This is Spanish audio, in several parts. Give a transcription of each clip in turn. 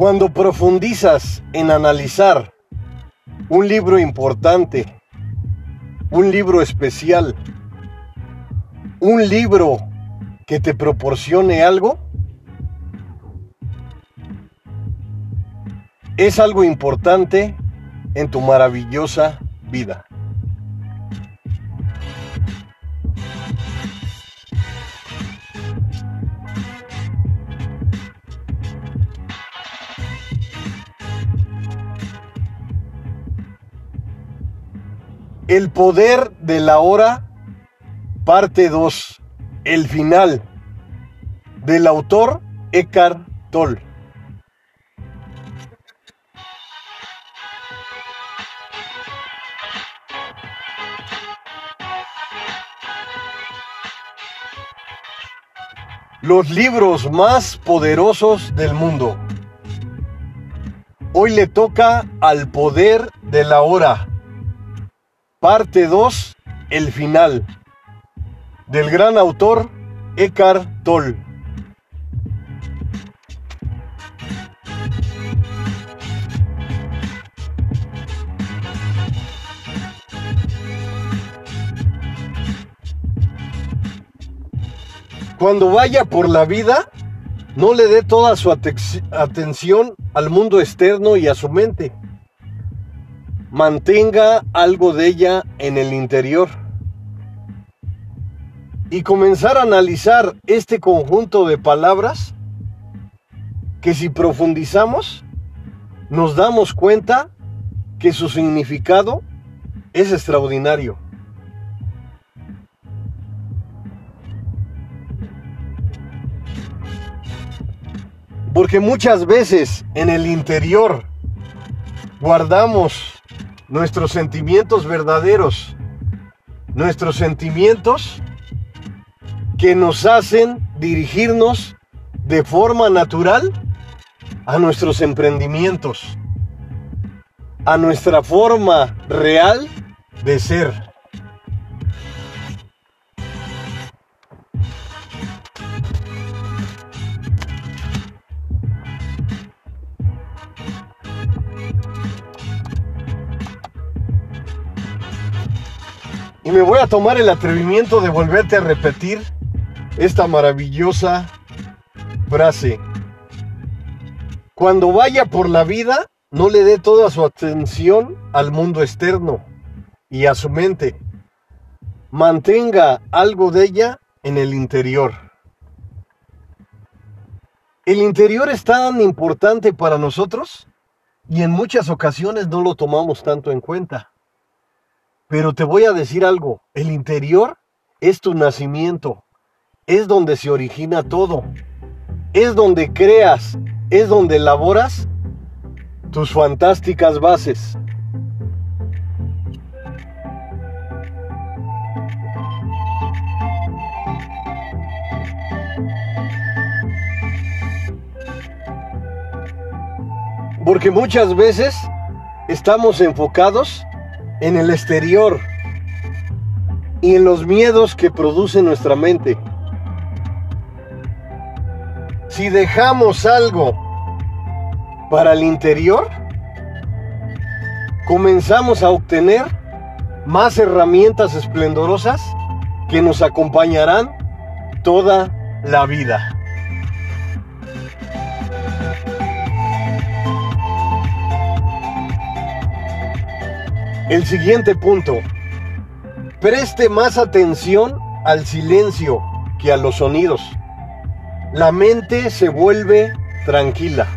Cuando profundizas en analizar un libro importante, un libro especial, un libro que te proporcione algo, es algo importante en tu maravillosa vida. El poder de la hora, parte 2, el final, del autor Eckhart Tolle. Los libros más poderosos del mundo. Hoy le toca al poder de la hora Parte 2, el final, del gran autor Eckhart Tolle. Cuando vaya por la vida, no le dé toda su atención al mundo externo y a su mente mantenga algo de ella en el interior. Y comenzar a analizar este conjunto de palabras que si profundizamos nos damos cuenta que su significado es extraordinario. Porque muchas veces en el interior guardamos nuestros sentimientos verdaderos, nuestros sentimientos que nos hacen dirigirnos de forma natural a nuestros emprendimientos, a nuestra forma real de ser. Me voy a tomar el atrevimiento de volverte a repetir esta maravillosa frase. Cuando vaya por la vida, no le dé toda su atención al mundo externo y a su mente. Mantenga algo de ella en el interior. El interior es tan importante para nosotros y en muchas ocasiones no lo tomamos tanto en cuenta. Pero te voy a decir algo, el interior es tu nacimiento, es donde se origina todo, es donde creas, es donde elaboras tus fantásticas bases. Porque muchas veces estamos enfocados en el exterior y en los miedos que produce nuestra mente. Si dejamos algo para el interior, comenzamos a obtener más herramientas esplendorosas que nos acompañarán toda la vida. El siguiente punto. Preste más atención al silencio que a los sonidos. La mente se vuelve tranquila.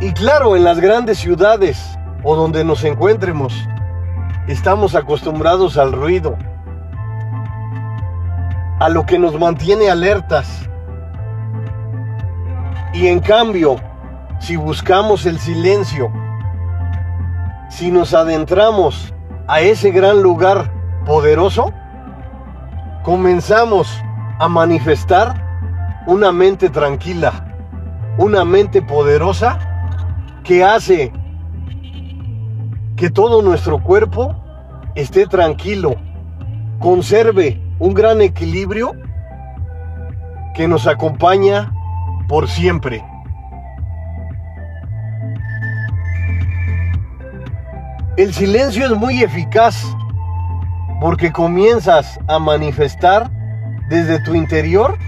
Y claro, en las grandes ciudades o donde nos encuentremos, estamos acostumbrados al ruido, a lo que nos mantiene alertas. Y en cambio, si buscamos el silencio, si nos adentramos a ese gran lugar poderoso, comenzamos a manifestar una mente tranquila, una mente poderosa que hace que todo nuestro cuerpo esté tranquilo, conserve un gran equilibrio que nos acompaña por siempre. El silencio es muy eficaz porque comienzas a manifestar desde tu interior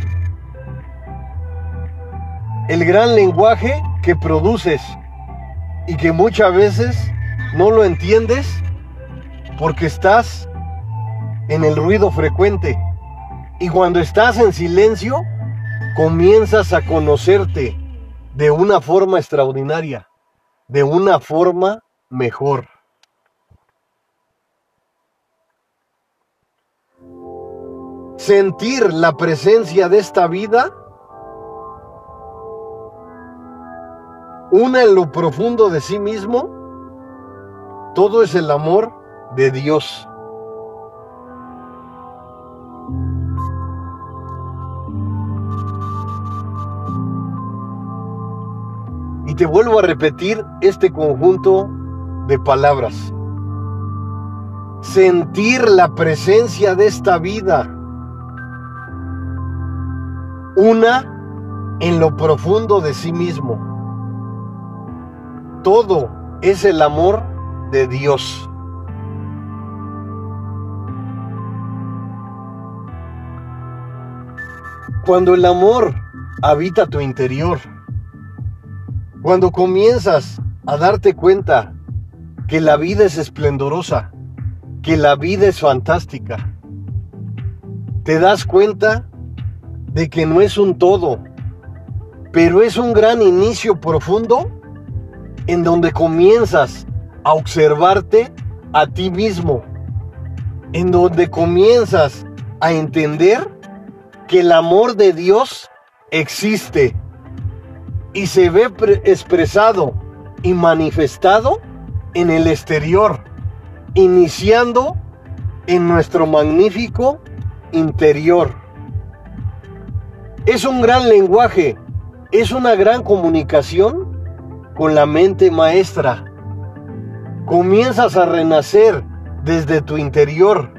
el gran lenguaje que produces y que muchas veces no lo entiendes porque estás en el ruido frecuente. Y cuando estás en silencio, comienzas a conocerte de una forma extraordinaria, de una forma mejor. Sentir la presencia de esta vida, una en lo profundo de sí mismo, todo es el amor de Dios. Y te vuelvo a repetir este conjunto de palabras. Sentir la presencia de esta vida una en lo profundo de sí mismo. Todo es el amor de Dios. Cuando el amor habita tu interior, cuando comienzas a darte cuenta que la vida es esplendorosa, que la vida es fantástica, te das cuenta de que no es un todo, pero es un gran inicio profundo en donde comienzas a observarte a ti mismo, en donde comienzas a entender que el amor de Dios existe y se ve expresado y manifestado en el exterior, iniciando en nuestro magnífico interior. Es un gran lenguaje, es una gran comunicación con la mente maestra. Comienzas a renacer desde tu interior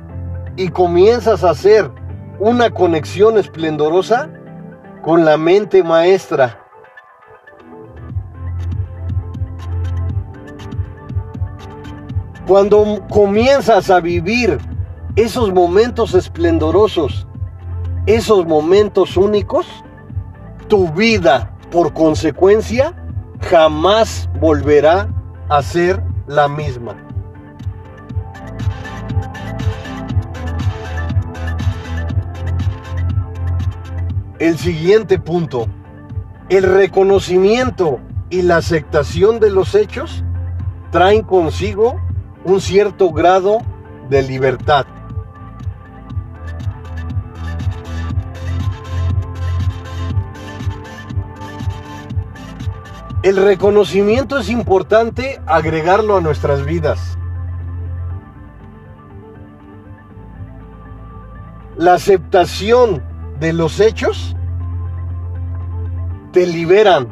y comienzas a hacer una conexión esplendorosa con la mente maestra. Cuando comienzas a vivir esos momentos esplendorosos esos momentos únicos, tu vida por consecuencia jamás volverá a ser la misma. El siguiente punto, el reconocimiento y la aceptación de los hechos traen consigo un cierto grado de libertad. El reconocimiento es importante agregarlo a nuestras vidas. La aceptación de los hechos te liberan.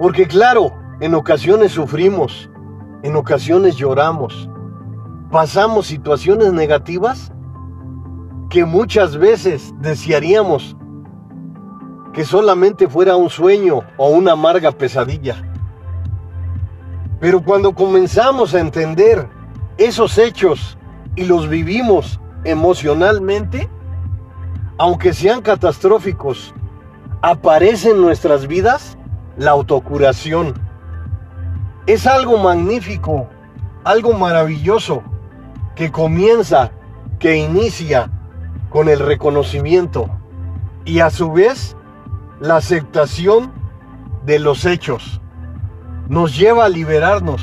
Porque claro, en ocasiones sufrimos, en ocasiones lloramos, pasamos situaciones negativas que muchas veces desearíamos que solamente fuera un sueño o una amarga pesadilla. Pero cuando comenzamos a entender esos hechos y los vivimos emocionalmente, aunque sean catastróficos, aparece en nuestras vidas la autocuración. Es algo magnífico, algo maravilloso, que comienza, que inicia con el reconocimiento y a su vez la aceptación de los hechos. Nos lleva a liberarnos,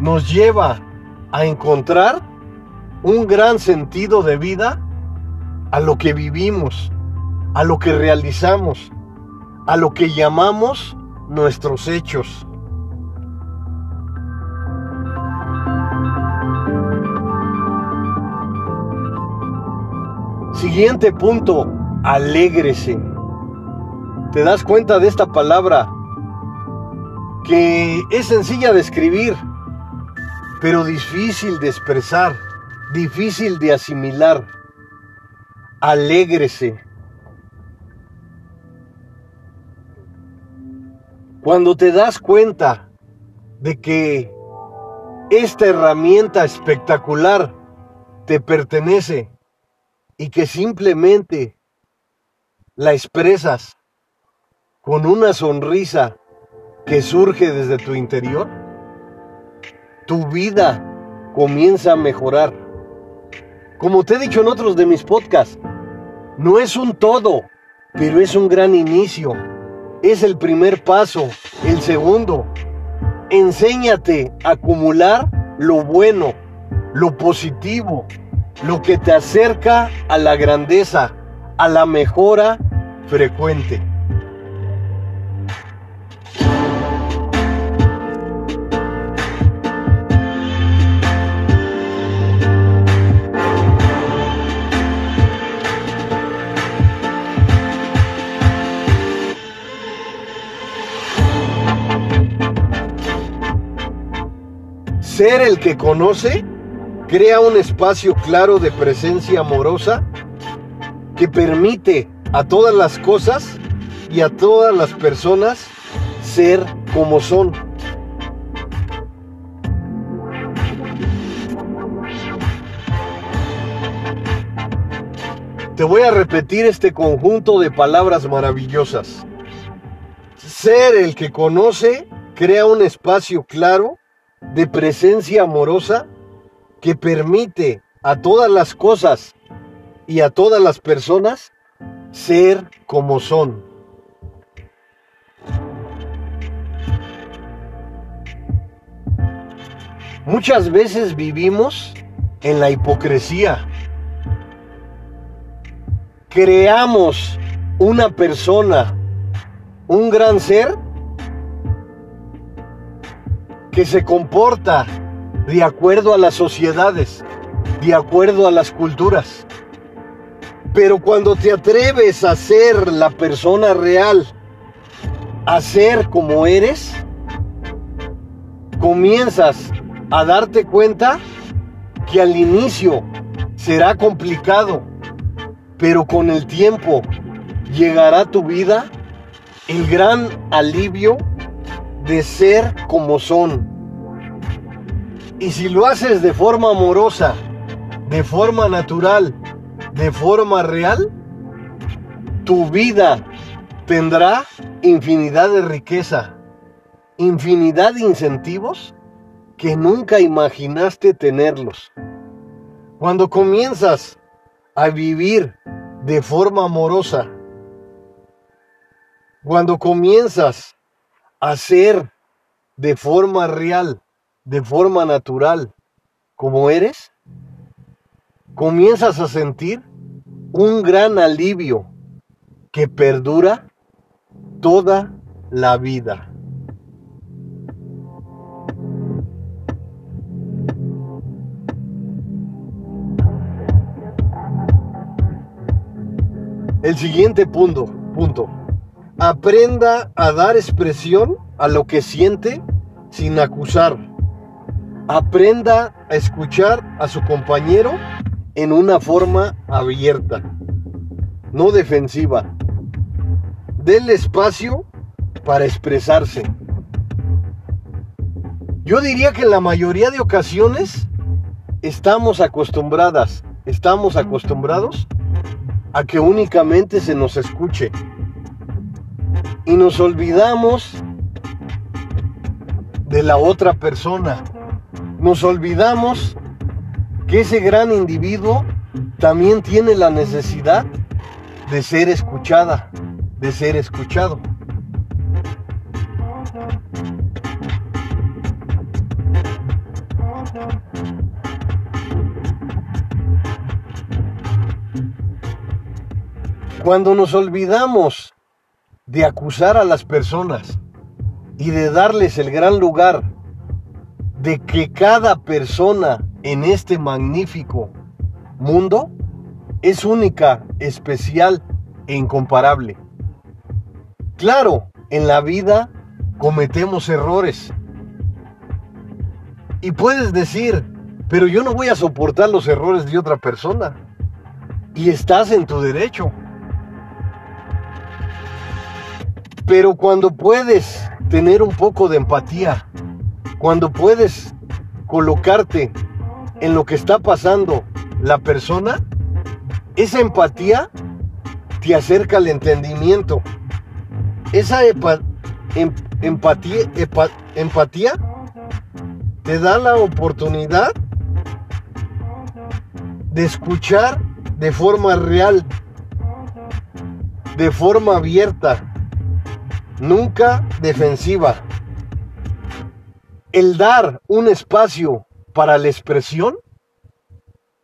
nos lleva a encontrar un gran sentido de vida a lo que vivimos, a lo que realizamos, a lo que llamamos nuestros hechos. Siguiente punto, alégrese. ¿Te das cuenta de esta palabra? Que es sencilla de escribir, pero difícil de expresar, difícil de asimilar. alégrese. Cuando te das cuenta de que esta herramienta espectacular te pertenece y que simplemente la expresas con una sonrisa que surge desde tu interior, tu vida comienza a mejorar. Como te he dicho en otros de mis podcasts, no es un todo, pero es un gran inicio. Es el primer paso, el segundo. Enséñate a acumular lo bueno, lo positivo, lo que te acerca a la grandeza, a la mejora frecuente. Ser el que conoce crea un espacio claro de presencia amorosa que permite a todas las cosas y a todas las personas ser como son. Te voy a repetir este conjunto de palabras maravillosas. Ser el que conoce crea un espacio claro de presencia amorosa que permite a todas las cosas y a todas las personas ser como son. Muchas veces vivimos en la hipocresía. Creamos una persona, un gran ser, que se comporta de acuerdo a las sociedades, de acuerdo a las culturas. Pero cuando te atreves a ser la persona real, a ser como eres, comienzas a darte cuenta que al inicio será complicado, pero con el tiempo llegará a tu vida el gran alivio de ser como son. Y si lo haces de forma amorosa, de forma natural, de forma real, tu vida tendrá infinidad de riqueza, infinidad de incentivos que nunca imaginaste tenerlos. Cuando comienzas a vivir de forma amorosa, cuando comienzas hacer de forma real, de forma natural, como eres, comienzas a sentir un gran alivio que perdura toda la vida. El siguiente punto, punto aprenda a dar expresión a lo que siente sin acusar. Aprenda a escuchar a su compañero en una forma abierta, no defensiva. Denle espacio para expresarse. Yo diría que en la mayoría de ocasiones estamos acostumbradas, estamos acostumbrados a que únicamente se nos escuche y nos olvidamos de la otra persona. Nos olvidamos que ese gran individuo también tiene la necesidad de ser escuchada, de ser escuchado. Cuando nos olvidamos de acusar a las personas y de darles el gran lugar de que cada persona en este magnífico mundo es única, especial e incomparable. Claro, en la vida cometemos errores. Y puedes decir, pero yo no voy a soportar los errores de otra persona. Y estás en tu derecho. Pero cuando puedes tener un poco de empatía, cuando puedes colocarte en lo que está pasando la persona, esa empatía te acerca al entendimiento. Esa em, empatía, empatía te da la oportunidad de escuchar de forma real, de forma abierta, nunca defensiva. El dar un espacio para la expresión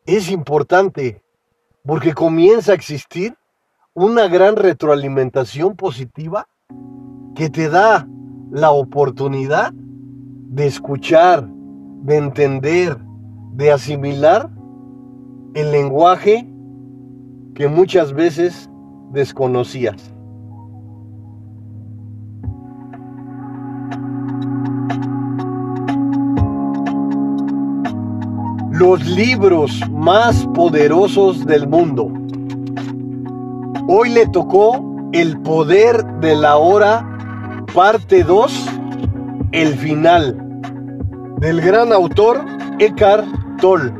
es importante porque comienza a existir una gran retroalimentación positiva que te da la oportunidad de escuchar, de entender, de asimilar el lenguaje que muchas veces desconocías. Los libros más poderosos del mundo. Hoy le tocó El poder de la hora, parte 2, el final, del gran autor Eckhart Tolle.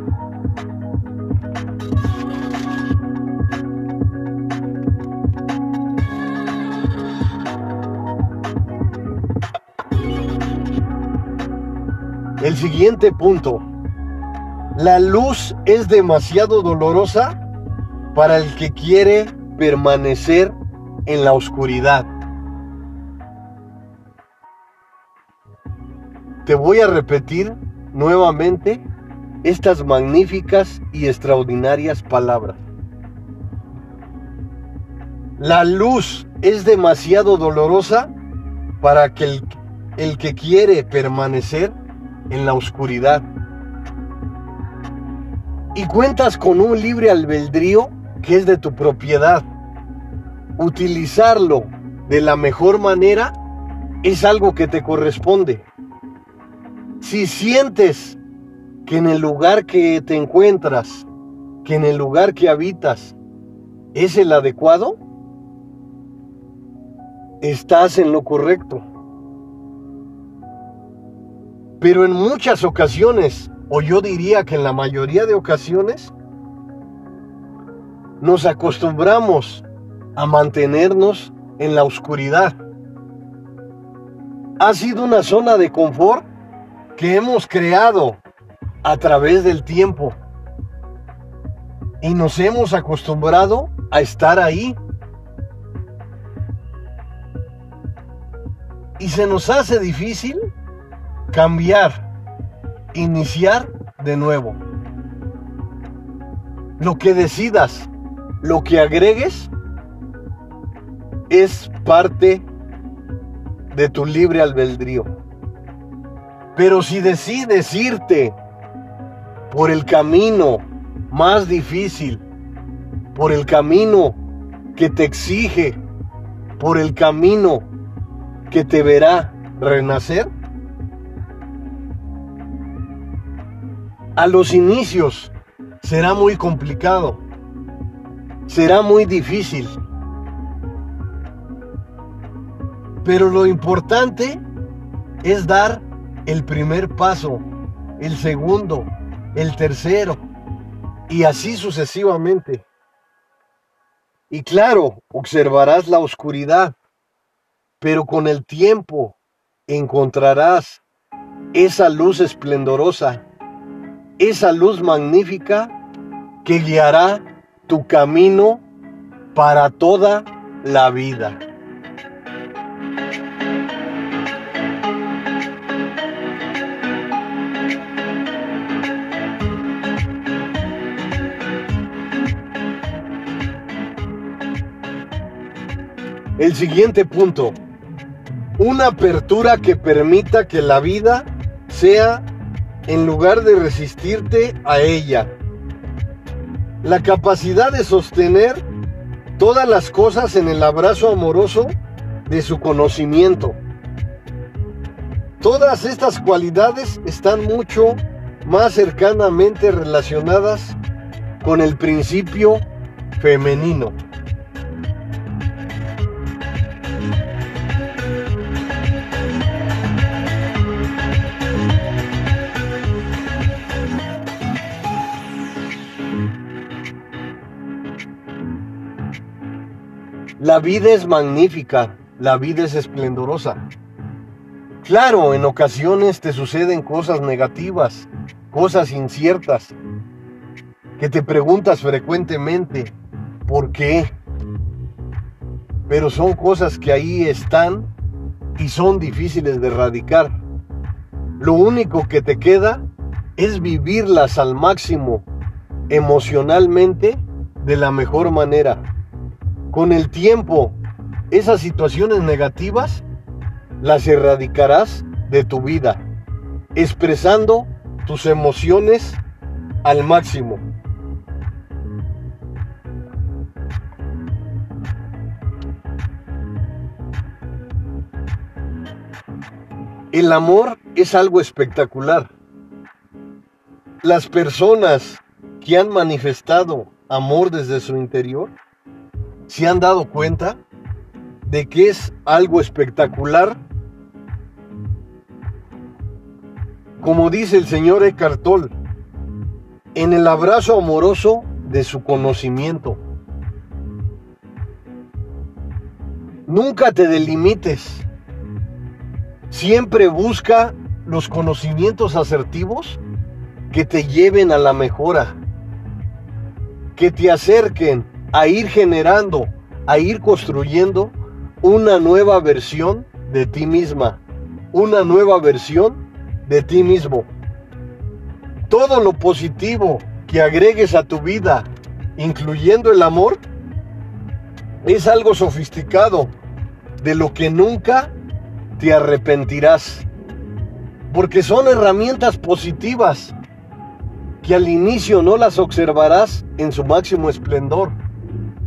El siguiente punto. La luz es demasiado dolorosa para el que quiere permanecer en la oscuridad. Te voy a repetir nuevamente estas magníficas y extraordinarias palabras. La luz es demasiado dolorosa para que el, el que quiere permanecer en la oscuridad. Y cuentas con un libre albedrío que es de tu propiedad. Utilizarlo de la mejor manera es algo que te corresponde. Si sientes que en el lugar que te encuentras, que en el lugar que habitas es el adecuado, estás en lo correcto. Pero en muchas ocasiones, o yo diría que en la mayoría de ocasiones, nos acostumbramos a mantenernos en la oscuridad. Ha sido una zona de confort que hemos creado a través del tiempo y nos hemos acostumbrado a estar ahí. Y se nos hace difícil cambiar, iniciar de nuevo. Lo que decidas, lo que agregues, es parte de tu libre albedrío. Pero si decides irte por el camino más difícil, por el camino que te exige, por el camino que te verá renacer, a los inicios será muy complicado, será muy difícil. Pero lo importante es dar el primer paso, el segundo, el tercero, y así sucesivamente. Y claro, observarás la oscuridad, pero con el tiempo encontrarás esa luz esplendorosa esa luz magnífica que guiará tu camino para toda la vida. El siguiente punto, una apertura que permita que la vida sea en lugar de resistirte a ella. La capacidad de sostener todas las cosas en el abrazo amoroso de su conocimiento. Todas estas cualidades están mucho más cercanamente relacionadas con el principio femenino. La vida es magnífica, la vida es esplendorosa. Claro, en ocasiones te suceden cosas negativas, cosas inciertas, que te preguntas frecuentemente, ¿por qué? Pero son cosas que ahí están y son difíciles de erradicar. Lo único que te queda es vivirlas al máximo, emocionalmente, de la mejor manera. Con el tiempo, esas situaciones negativas las erradicarás de tu vida, expresando tus emociones al máximo. El amor es algo espectacular. Las personas que han manifestado amor desde su interior se han dado cuenta de que es algo espectacular. Como dice el señor Eckhart Tolle, en el abrazo amoroso de su conocimiento. Nunca te delimites. Siempre busca los conocimientos asertivos que te lleven a la mejora, que te acerquen a ir generando, a ir construyendo una nueva versión de ti misma, una nueva versión de ti mismo. Todo lo positivo que agregues a tu vida, incluyendo el amor, es algo sofisticado, de lo que nunca te arrepentirás, porque son herramientas positivas que al inicio no las observarás en su máximo esplendor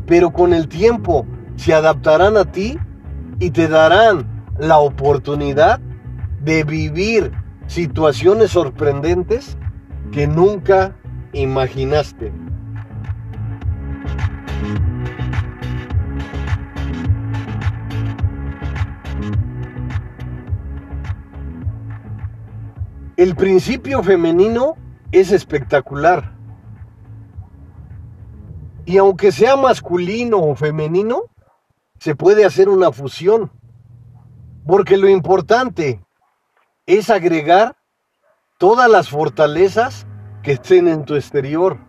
pero con el tiempo se adaptarán a ti y te darán la oportunidad de vivir situaciones sorprendentes que nunca imaginaste. El principio femenino es espectacular. Y aunque sea masculino o femenino, se puede hacer una fusión. Porque lo importante es agregar todas las fortalezas que estén en tu exterior,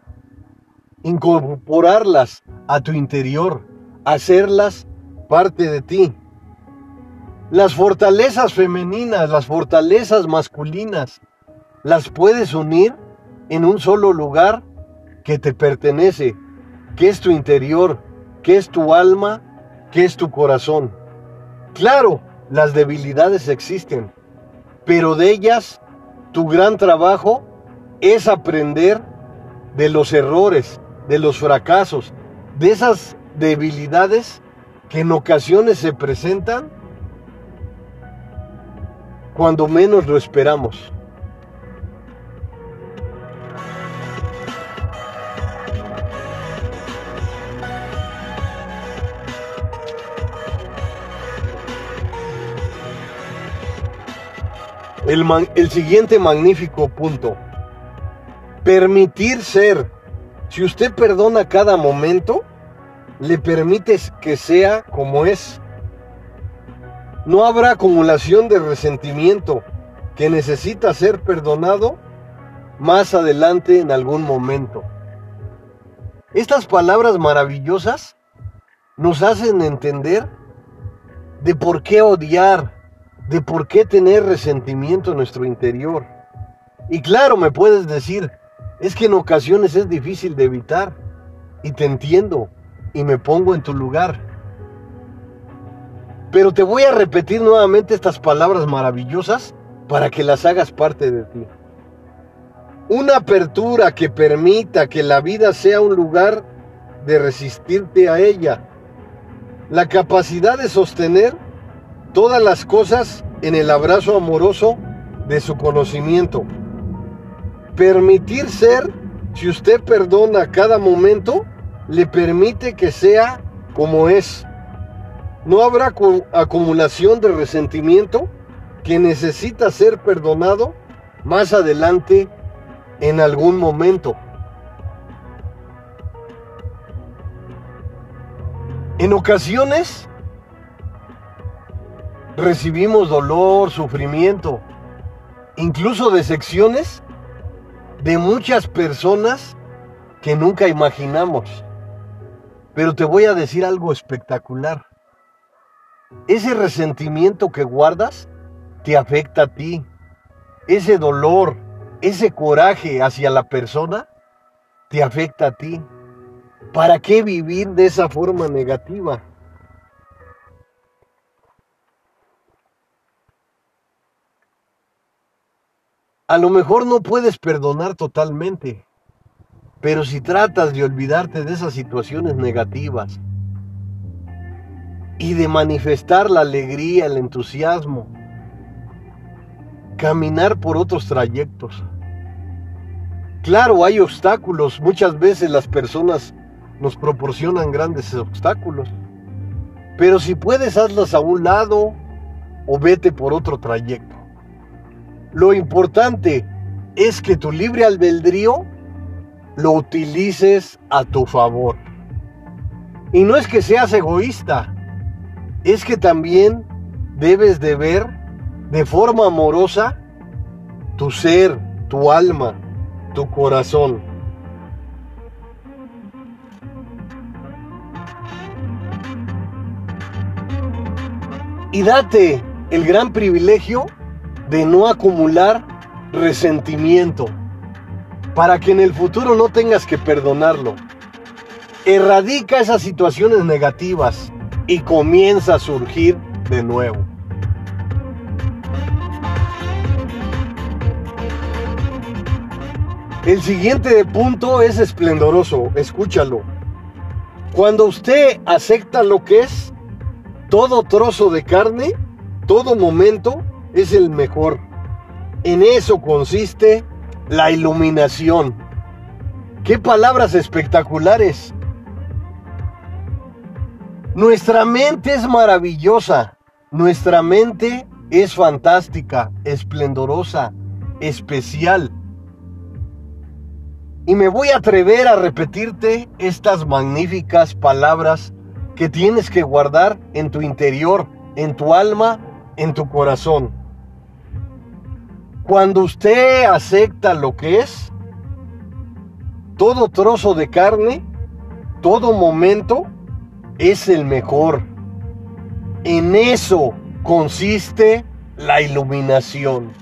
incorporarlas a tu interior, hacerlas parte de ti. Las fortalezas femeninas, las fortalezas masculinas, las puedes unir en un solo lugar que te pertenece qué es tu interior, qué es tu alma, qué es tu corazón. Claro, las debilidades existen, pero de ellas tu gran trabajo es aprender de los errores, de los fracasos, de esas debilidades que en ocasiones se presentan cuando menos lo esperamos. El, siguiente magnífico punto. Permitir ser. Si usted perdona cada momento, le permites que sea como es. No habrá acumulación de resentimiento que necesita ser perdonado más adelante en algún momento. Estas palabras maravillosas nos hacen entender de por qué odiar, de por qué tener resentimiento en nuestro interior. Y claro, me puedes decir, es que en ocasiones es difícil de evitar. Y te entiendo y me pongo en tu lugar. Pero te voy a repetir nuevamente estas palabras maravillosas para que las hagas parte de ti. Una apertura que permita que la vida sea un lugar de resistirte a ella. La capacidad de sostener todas las cosas en el abrazo amoroso de su conocimiento. Permitir ser, si usted perdona cada momento, le permite que sea como es. No habrá acumulación de resentimiento que necesita ser perdonado más adelante en algún momento. En ocasiones recibimos dolor, sufrimiento, incluso decepciones de muchas personas que nunca imaginamos. Pero te voy a decir algo espectacular. Ese resentimiento que guardas te afecta a ti. Ese dolor, ese coraje hacia la persona te afecta a ti. ¿Para qué vivir de esa forma negativa? A lo mejor no puedes perdonar totalmente, pero si tratas de olvidarte de esas situaciones negativas y de manifestar la alegría, el entusiasmo, caminar por otros trayectos. Claro, hay obstáculos, muchas veces las personas nos proporcionan grandes obstáculos. Pero si puedes, hazlas a un lado o vete por otro trayecto. Lo importante es que tu libre albedrío lo utilices a tu favor. Y no es que seas egoísta, es que también debes de ver de forma amorosa tu ser, tu alma, tu corazón. y date el gran privilegio de no acumular resentimiento para que en el futuro no tengas que perdonarlo. Erradica esas situaciones negativas y comienza a surgir de nuevo. El siguiente punto es esplendoroso, escúchalo. Cuando usted acepta lo que es, todo trozo de carne, todo momento es el mejor. En eso consiste la iluminación. ¡Qué palabras espectaculares! Nuestra mente es maravillosa. Nuestra mente es fantástica, esplendorosa, especial. Y me voy a atrever a repetirte estas magníficas palabras que tienes que guardar en tu interior, en tu alma, en tu corazón. Cuando usted acepta lo que es, todo trozo de carne, todo momento es el mejor. En eso consiste la iluminación.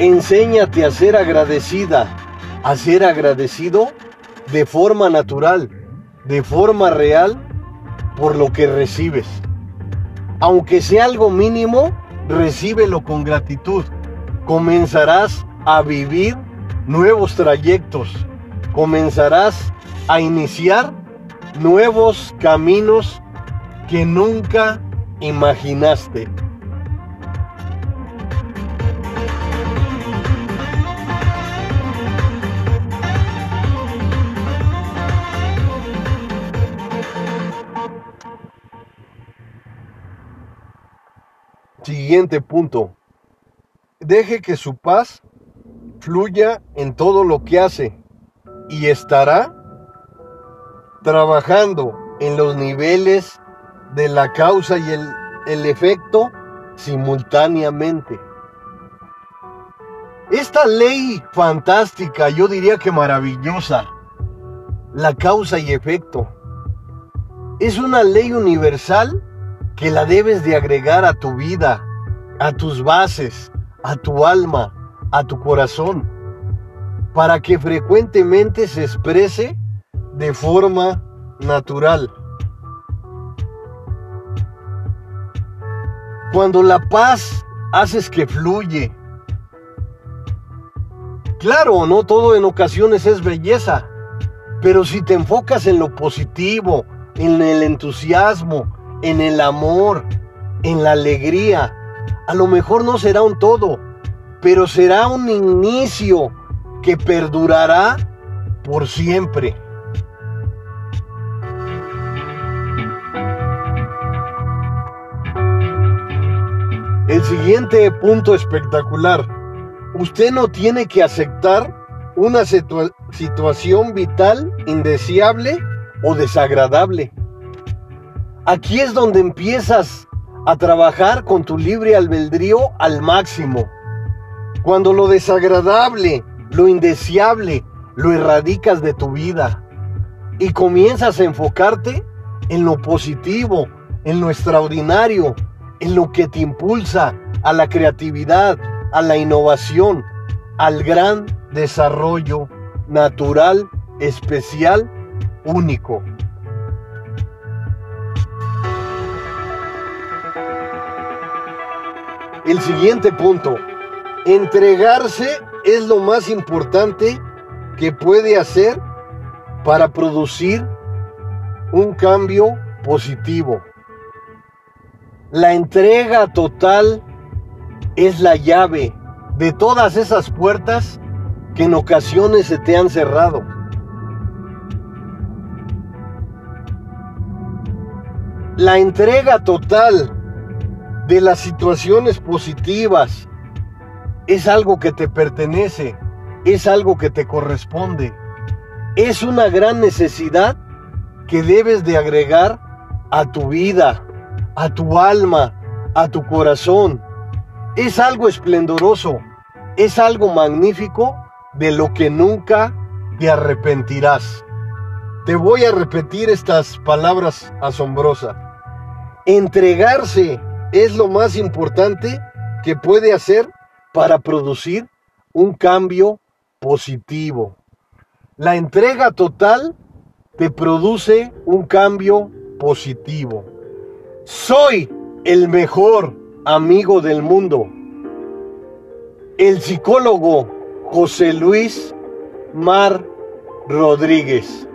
Enséñate a ser agradecida, a ser agradecido de forma natural, de forma real, por lo que recibes. Aunque sea algo mínimo, recíbelo con gratitud. Comenzarás a vivir nuevos trayectos. Comenzarás a iniciar nuevos caminos que nunca imaginaste. Siguiente punto. Deje que su paz fluya en todo lo que hace y estará trabajando en los niveles de la causa y el, el efecto simultáneamente. Esta ley fantástica, yo diría que maravillosa, la causa y efecto, es una ley universal que la debes de agregar a tu vida, a tus bases, a tu alma, a tu corazón, para que frecuentemente se exprese de forma natural. Cuando la paz haces que fluye. Claro, no todo en ocasiones es belleza, pero si te enfocas en lo positivo, en el entusiasmo, en el amor, en la alegría. A lo mejor no será un todo, pero será un inicio que perdurará por siempre. El siguiente punto espectacular. Usted no tiene que aceptar una situación vital indeseable o desagradable. Aquí es donde empiezas a trabajar con tu libre albedrío al máximo. Cuando lo desagradable, lo indeseable, lo erradicas de tu vida y comienzas a enfocarte en lo positivo, en lo extraordinario, en lo que te impulsa a la creatividad, a la innovación, al gran desarrollo natural, especial, único. El siguiente punto, entregarse es lo más importante que puede hacer para producir un cambio positivo. La entrega total es la llave de todas esas puertas que en ocasiones se te han cerrado. La entrega total de las situaciones positivas es algo que te pertenece, es algo que te corresponde. Es una gran necesidad que debes de agregar a tu vida, a tu alma, a tu corazón. Es algo esplendoroso, es algo magnífico de lo que nunca te arrepentirás. Te voy a repetir estas palabras asombrosas. Entregarse es lo más importante que puede hacer para producir un cambio positivo. La entrega total te produce un cambio positivo. Soy el mejor amigo del mundo. El psicólogo José Luis Mar Rodríguez.